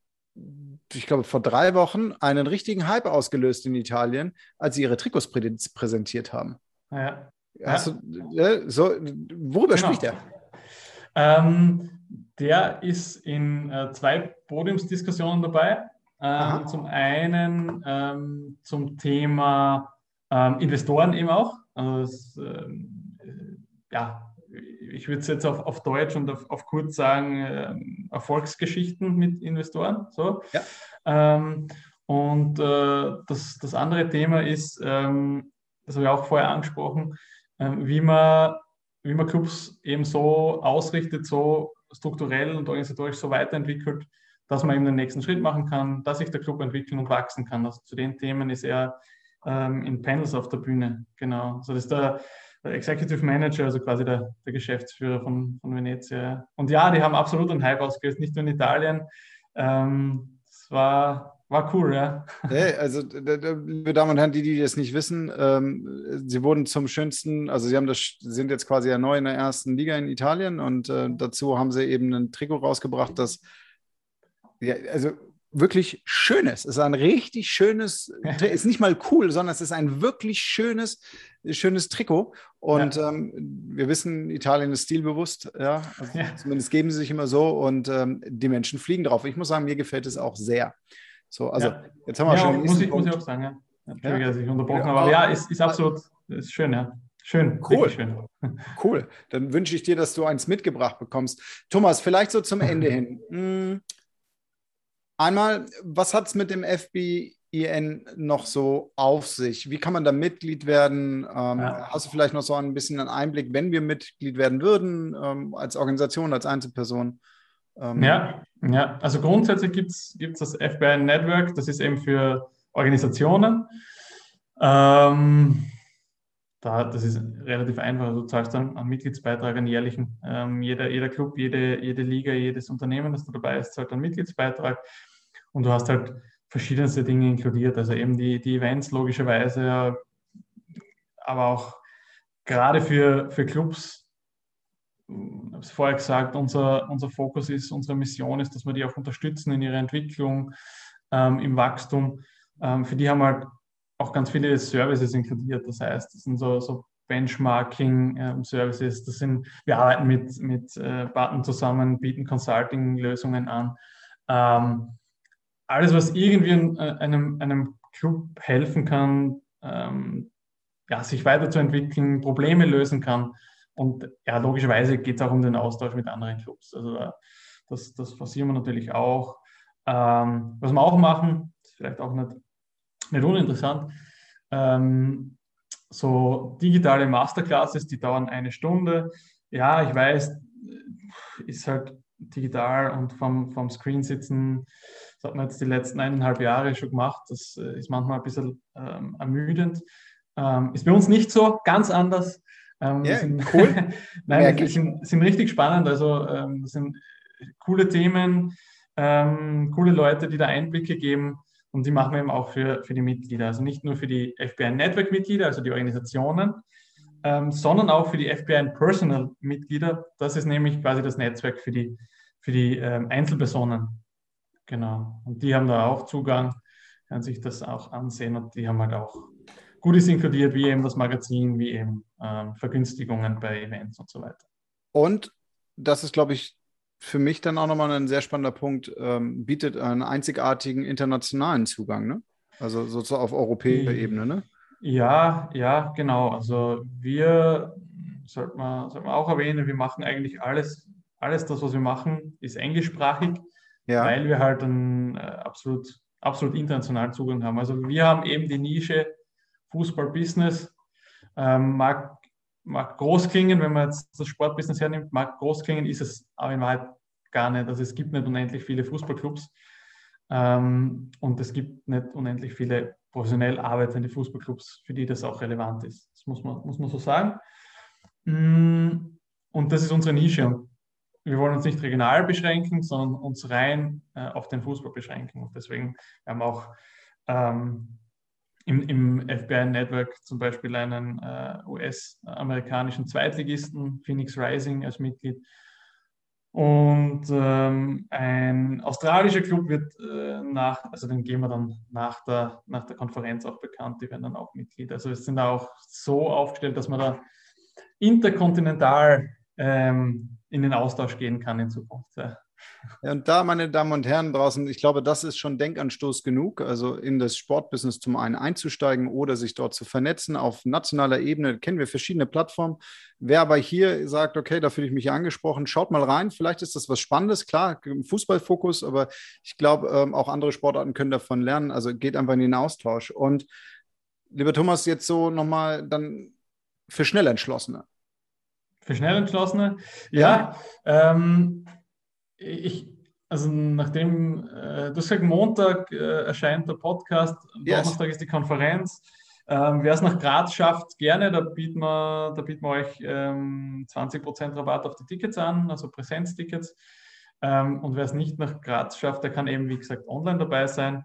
ich glaube, vor drei Wochen einen richtigen Hype ausgelöst in Italien, als sie ihre Trikots prä präsentiert haben. Ja. Hast ja. Äh, so, worüber genau. spricht er? Ähm, der ist in äh, zwei Podiumsdiskussionen dabei. Ähm, zum einen ähm, zum Thema ähm, Investoren eben auch. Also das, ähm, äh, ja, ich würde es jetzt auf, auf Deutsch und auf, auf kurz sagen, äh, Erfolgsgeschichten mit Investoren. So. Ja. Ähm, und äh, das, das andere Thema ist, ähm, das habe ich auch vorher angesprochen, äh, wie, man, wie man Clubs eben so ausrichtet, so strukturell und organisatorisch so weiterentwickelt, dass man eben den nächsten Schritt machen kann, dass sich der Club entwickeln und wachsen kann. Also zu den Themen ist er ähm, in Panels auf der Bühne. Genau. Also das ist der, der Executive Manager, also quasi der, der Geschäftsführer von, von Venezia. Und ja, die haben absolut einen Hype ausgelöst, nicht nur in Italien. Ähm, das war, war cool, ja. Hey, also, liebe Damen und Herren, die, die das nicht wissen, ähm, sie wurden zum schönsten, also sie haben das, sind jetzt quasi ja neu in der ersten Liga in Italien und äh, dazu haben sie eben ein Trikot rausgebracht, das ja, also wirklich schönes. Es ist ein richtig schönes, [laughs] ist nicht mal cool, sondern es ist ein wirklich schönes, schönes Trikot. Und ja. ähm, wir wissen, Italien ist stilbewusst, ja. Also ja. Zumindest geben sie sich immer so und ähm, die Menschen fliegen drauf. Ich muss sagen, mir gefällt es auch sehr. So, also ja. jetzt haben wir schon. Muss ich, muss ich auch sagen, ja. Entschuldige, dass ich unterbrochen habe. Aber ja, ist, ist absolut ist schön, ja. Schön, cool. Schön. [laughs] Cool. Dann wünsche ich dir, dass du eins mitgebracht bekommst. Thomas, vielleicht so zum Ende [laughs] hin. Hm, Einmal, was hat es mit dem FBIN noch so auf sich? Wie kann man da Mitglied werden? Ähm, ja. Hast du vielleicht noch so ein bisschen einen Einblick, wenn wir Mitglied werden würden, ähm, als Organisation, als Einzelperson? Ähm, ja, ja, also grundsätzlich gibt es das FBIN Network, das ist eben für Organisationen. Ähm, da, das ist relativ einfach. Also du zahlst dann einen Mitgliedsbeitrag, einen jährlichen. Ähm, jeder, jeder Club, jede, jede Liga, jedes Unternehmen, das da dabei ist, zahlt einen Mitgliedsbeitrag. Und du hast halt verschiedenste Dinge inkludiert, also eben die, die Events logischerweise, aber auch gerade für, für Clubs, ich habe es vorher gesagt, unser, unser Fokus ist, unsere Mission ist, dass wir die auch unterstützen in ihrer Entwicklung, ähm, im Wachstum. Ähm, für die haben wir halt auch ganz viele Services inkludiert. Das heißt, das sind so, so Benchmarking-Services. Ähm, das sind, wir arbeiten mit, mit äh, Partnern zusammen, bieten Consulting-Lösungen an. Ähm, alles, was irgendwie äh, einem, einem Club helfen kann, ähm, ja, sich weiterzuentwickeln, Probleme lösen kann. Und ja, logischerweise geht es auch um den Austausch mit anderen Clubs. Also äh, das, das forcieren wir natürlich auch. Ähm, was wir auch machen, ist vielleicht auch nicht, nicht uninteressant, ähm, so digitale Masterclasses, die dauern eine Stunde. Ja, ich weiß, ist halt digital und vom, vom Screen sitzen das hat man jetzt die letzten eineinhalb Jahre schon gemacht. Das äh, ist manchmal ein bisschen ähm, ermüdend. Ähm, ist bei uns nicht so, ganz anders. Ähm, yeah, sind, [laughs] cool. Nein, die sind, sind, richtig spannend. Also ähm, sind coole Themen, ähm, coole Leute, die da Einblicke geben. Und die machen wir eben auch für, für die Mitglieder. Also nicht nur für die FBI Network-Mitglieder, also die Organisationen, ähm, sondern auch für die FBI Personal-Mitglieder. Das ist nämlich quasi das Netzwerk für die, für die ähm, Einzelpersonen. Genau. Und die haben da auch Zugang, können sich das auch ansehen und die haben halt auch Gutes inkludiert, wie eben das Magazin, wie eben ähm, Vergünstigungen bei Events und so weiter. Und das ist, glaube ich, für mich dann auch nochmal ein sehr spannender Punkt, ähm, bietet einen einzigartigen internationalen Zugang, ne? Also sozusagen auf europäischer Ebene, ne? Ja, ja, genau. Also wir, sollte man, sollte man auch erwähnen, wir machen eigentlich alles, alles das, was wir machen, ist englischsprachig, ja. weil wir halt einen äh, absolut, absolut internationalen Zugang haben. Also wir haben eben die Nische Fußball-Business. Ähm, mag, mag groß klingen, wenn man jetzt das Sportbusiness hernimmt, mag groß klingen, ist es aber in Wahrheit gar nicht. Also es gibt nicht unendlich viele Fußballclubs ähm, und es gibt nicht unendlich viele professionell arbeitende Fußballclubs, für die das auch relevant ist. Das muss man, muss man so sagen. Mm, und das ist unsere Nische. Wir wollen uns nicht regional beschränken, sondern uns rein äh, auf den Fußball beschränken. Und deswegen haben wir auch ähm, im, im FBI-Network zum Beispiel einen äh, US-amerikanischen Zweitligisten, Phoenix Rising, als Mitglied. Und ähm, ein australischer Club wird äh, nach, also den gehen wir dann nach der, nach der Konferenz auch bekannt, die werden dann auch Mitglied. Also es sind auch so aufgestellt, dass man da interkontinental ähm, in den Austausch gehen kann in Zukunft. Ja. Und da, meine Damen und Herren draußen, ich glaube, das ist schon Denkanstoß genug, also in das Sportbusiness zum einen einzusteigen oder sich dort zu vernetzen. Auf nationaler Ebene kennen wir verschiedene Plattformen. Wer aber hier sagt, okay, da fühle ich mich angesprochen, schaut mal rein. Vielleicht ist das was Spannendes, klar, Fußballfokus, aber ich glaube, ähm, auch andere Sportarten können davon lernen. Also geht einfach in den Austausch. Und lieber Thomas, jetzt so nochmal dann für Schnellentschlossene. Für Schnellentschlossene? Ja. ja ähm, ich, also nachdem, äh, du hast gesagt, Montag äh, erscheint der Podcast, yes. Donnerstag ist die Konferenz. Ähm, Wer es nach Graz schafft, gerne, da bieten wir, da bieten wir euch ähm, 20% Rabatt auf die Tickets an, also Präsenztickets. Ähm, und wer es nicht nach Graz schafft, der kann eben, wie gesagt, online dabei sein.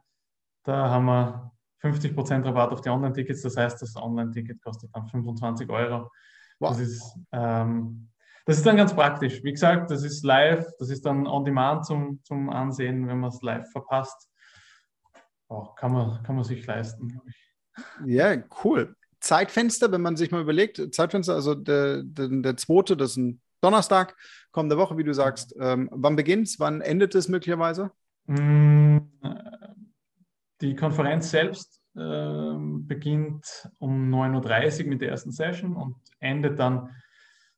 Da haben wir 50% Rabatt auf die Online-Tickets, das heißt, das Online-Ticket kostet dann 25 Euro. Wow. Das ist ähm, das ist dann ganz praktisch. Wie gesagt, das ist live, das ist dann on demand zum, zum Ansehen, wenn man es live verpasst. Oh, kann, man, kann man sich leisten, Ja, cool. Zeitfenster, wenn man sich mal überlegt, Zeitfenster, also der, der, der zweite, das ist ein Donnerstag, kommende Woche, wie du sagst. Ähm, wann beginnt es? Wann endet es möglicherweise? Mm, die Konferenz selbst äh, beginnt um 9.30 Uhr mit der ersten Session und endet dann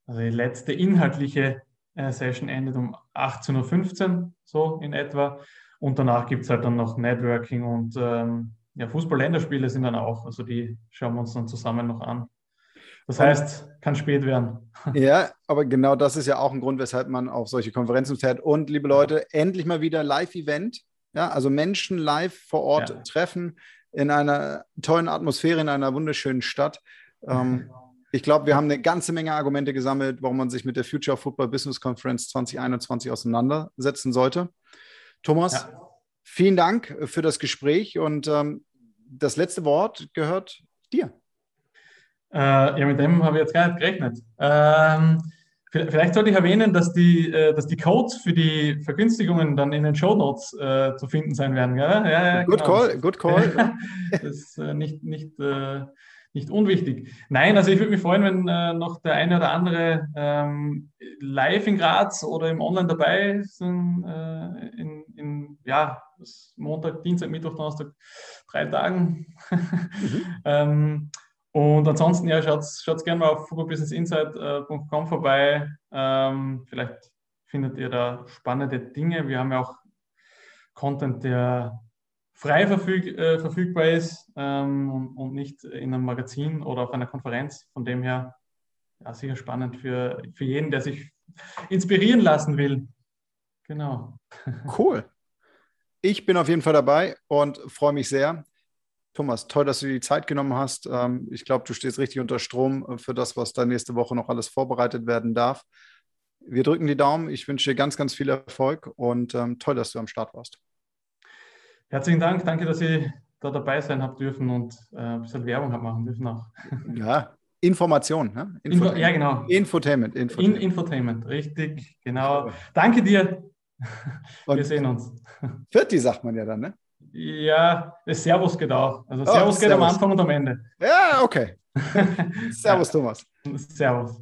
also die letzte inhaltliche äh, Session endet um 18.15 Uhr, so in etwa. Und danach gibt es halt dann noch Networking und ähm, ja, Fußball-Länderspiele sind dann auch. Also die schauen wir uns dann zusammen noch an. Das heißt, kann spät werden. [laughs] Ja, aber genau das ist ja auch ein Grund, weshalb man auf solche Konferenzen fährt. Und liebe Leute, endlich mal wieder Live-Event. Ja, also Menschen live vor Ort ja. treffen in einer tollen Atmosphäre, in einer wunderschönen Stadt. Ähm, ich glaube, wir haben eine ganze Menge Argumente gesammelt, warum man sich mit der Future of Football Business Conference 2021 auseinandersetzen sollte. Thomas, ja. vielen Dank für das Gespräch und ähm, das letzte Wort gehört dir. Äh, ja, mit dem habe ich jetzt gar nicht gerechnet. Ähm, vielleicht sollte ich erwähnen, dass die, äh, dass die Codes für die Vergünstigungen dann in den Show Notes äh, zu finden sein werden. Ja, ja, ja good genau. call, good call. [laughs] das ist äh, nicht, nicht äh, nicht unwichtig. Nein, also ich würde mich freuen, wenn äh, noch der eine oder andere ähm, live in Graz oder im Online dabei ist. Äh, in, in, ja, Montag, Dienstag, Mittwoch, Donnerstag, drei Tagen. mhm. [laughs] ähm, und ansonsten, ja, schaut gerne mal auf footballbusinessinsight.com vorbei. Ähm, vielleicht findet ihr da spannende Dinge. Wir haben ja auch Content, der frei verfüg, äh, verfügbar ist ähm, und nicht in einem Magazin oder auf einer Konferenz. Von dem her ja, sicher spannend für, für jeden, der sich inspirieren lassen will. Genau. [laughs] Cool. Ich bin auf jeden Fall dabei und freue mich sehr. Thomas, toll, dass du dir die Zeit genommen hast. Ähm, ich glaube, du stehst richtig unter Strom für das, was da nächste Woche noch alles vorbereitet werden darf. Wir drücken die Daumen. Ich wünsche dir ganz, ganz viel Erfolg und ähm, toll, dass du am Start warst. Herzlichen Dank, danke, dass ich da dabei sein habe dürfen und äh, ein bisschen Werbung habe machen dürfen auch. Ja, Information. Ne? Info ja, genau. Infotainment. Infotainment. In Infotainment, richtig, genau. Danke dir. Und Wir sehen uns. Vierti sagt man ja dann, ne? Ja, das Servus geht auch. Also oh, Servus oh, geht Servus. am Anfang und am Ende. Ja, okay. [laughs] servus, Thomas. Servus.